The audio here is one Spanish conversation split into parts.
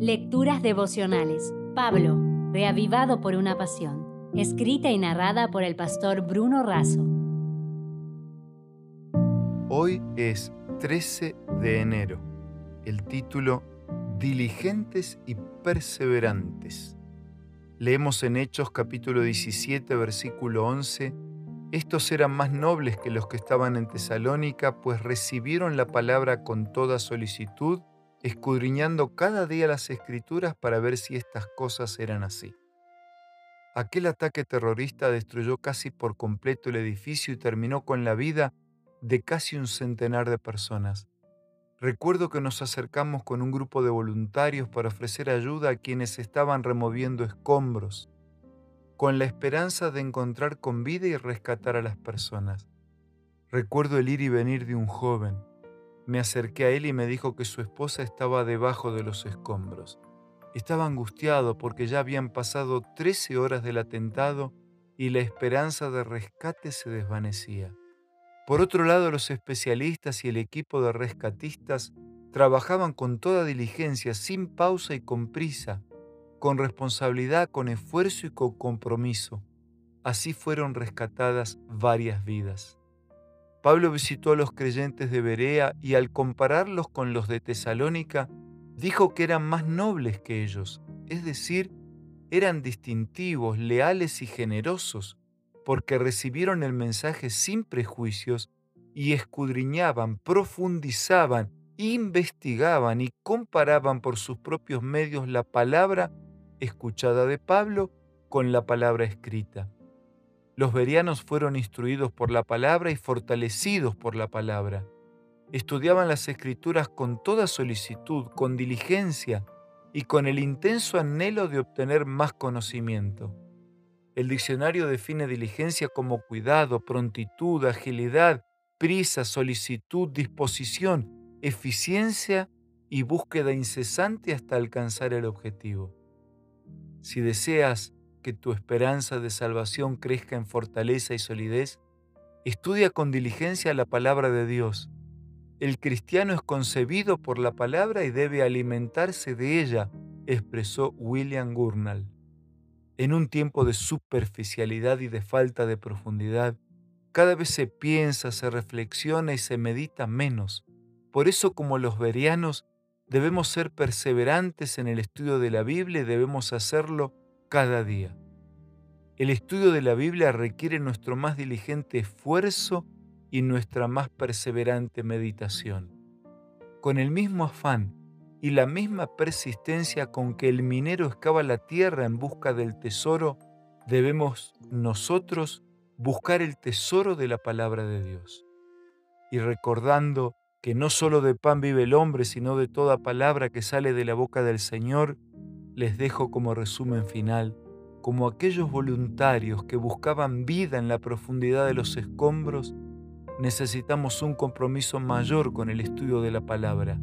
Lecturas devocionales. Pablo, reavivado por una pasión. Escrita y narrada por el pastor Bruno Razo. Hoy es 13 de enero. El título Diligentes y perseverantes. Leemos en Hechos capítulo 17 versículo 11 estos eran más nobles que los que estaban en Tesalónica, pues recibieron la palabra con toda solicitud, escudriñando cada día las escrituras para ver si estas cosas eran así. Aquel ataque terrorista destruyó casi por completo el edificio y terminó con la vida de casi un centenar de personas. Recuerdo que nos acercamos con un grupo de voluntarios para ofrecer ayuda a quienes estaban removiendo escombros con la esperanza de encontrar con vida y rescatar a las personas. Recuerdo el ir y venir de un joven. Me acerqué a él y me dijo que su esposa estaba debajo de los escombros. Estaba angustiado porque ya habían pasado 13 horas del atentado y la esperanza de rescate se desvanecía. Por otro lado, los especialistas y el equipo de rescatistas trabajaban con toda diligencia, sin pausa y con prisa, con responsabilidad, con esfuerzo y con compromiso. Así fueron rescatadas varias vidas. Pablo visitó a los creyentes de Berea y al compararlos con los de Tesalónica, dijo que eran más nobles que ellos, es decir, eran distintivos, leales y generosos, porque recibieron el mensaje sin prejuicios y escudriñaban, profundizaban, investigaban y comparaban por sus propios medios la palabra escuchada de Pablo con la palabra escrita. Los verianos fueron instruidos por la palabra y fortalecidos por la palabra. Estudiaban las escrituras con toda solicitud, con diligencia y con el intenso anhelo de obtener más conocimiento. El diccionario define diligencia como cuidado, prontitud, agilidad, prisa, solicitud, disposición, eficiencia y búsqueda incesante hasta alcanzar el objetivo. Si deseas que tu esperanza de salvación crezca en fortaleza y solidez, estudia con diligencia la palabra de Dios. El cristiano es concebido por la palabra y debe alimentarse de ella, expresó William Gurnall. En un tiempo de superficialidad y de falta de profundidad, cada vez se piensa, se reflexiona y se medita menos. Por eso como los verianos Debemos ser perseverantes en el estudio de la Biblia y debemos hacerlo cada día. El estudio de la Biblia requiere nuestro más diligente esfuerzo y nuestra más perseverante meditación. Con el mismo afán y la misma persistencia con que el minero excava la tierra en busca del tesoro, debemos nosotros buscar el tesoro de la palabra de Dios. Y recordando que no solo de pan vive el hombre, sino de toda palabra que sale de la boca del Señor, les dejo como resumen final, como aquellos voluntarios que buscaban vida en la profundidad de los escombros, necesitamos un compromiso mayor con el estudio de la palabra.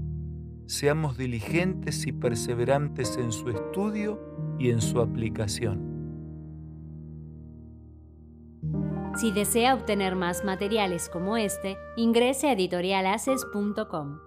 Seamos diligentes y perseverantes en su estudio y en su aplicación. Si desea obtener más materiales como este, ingrese a editorialaces.com.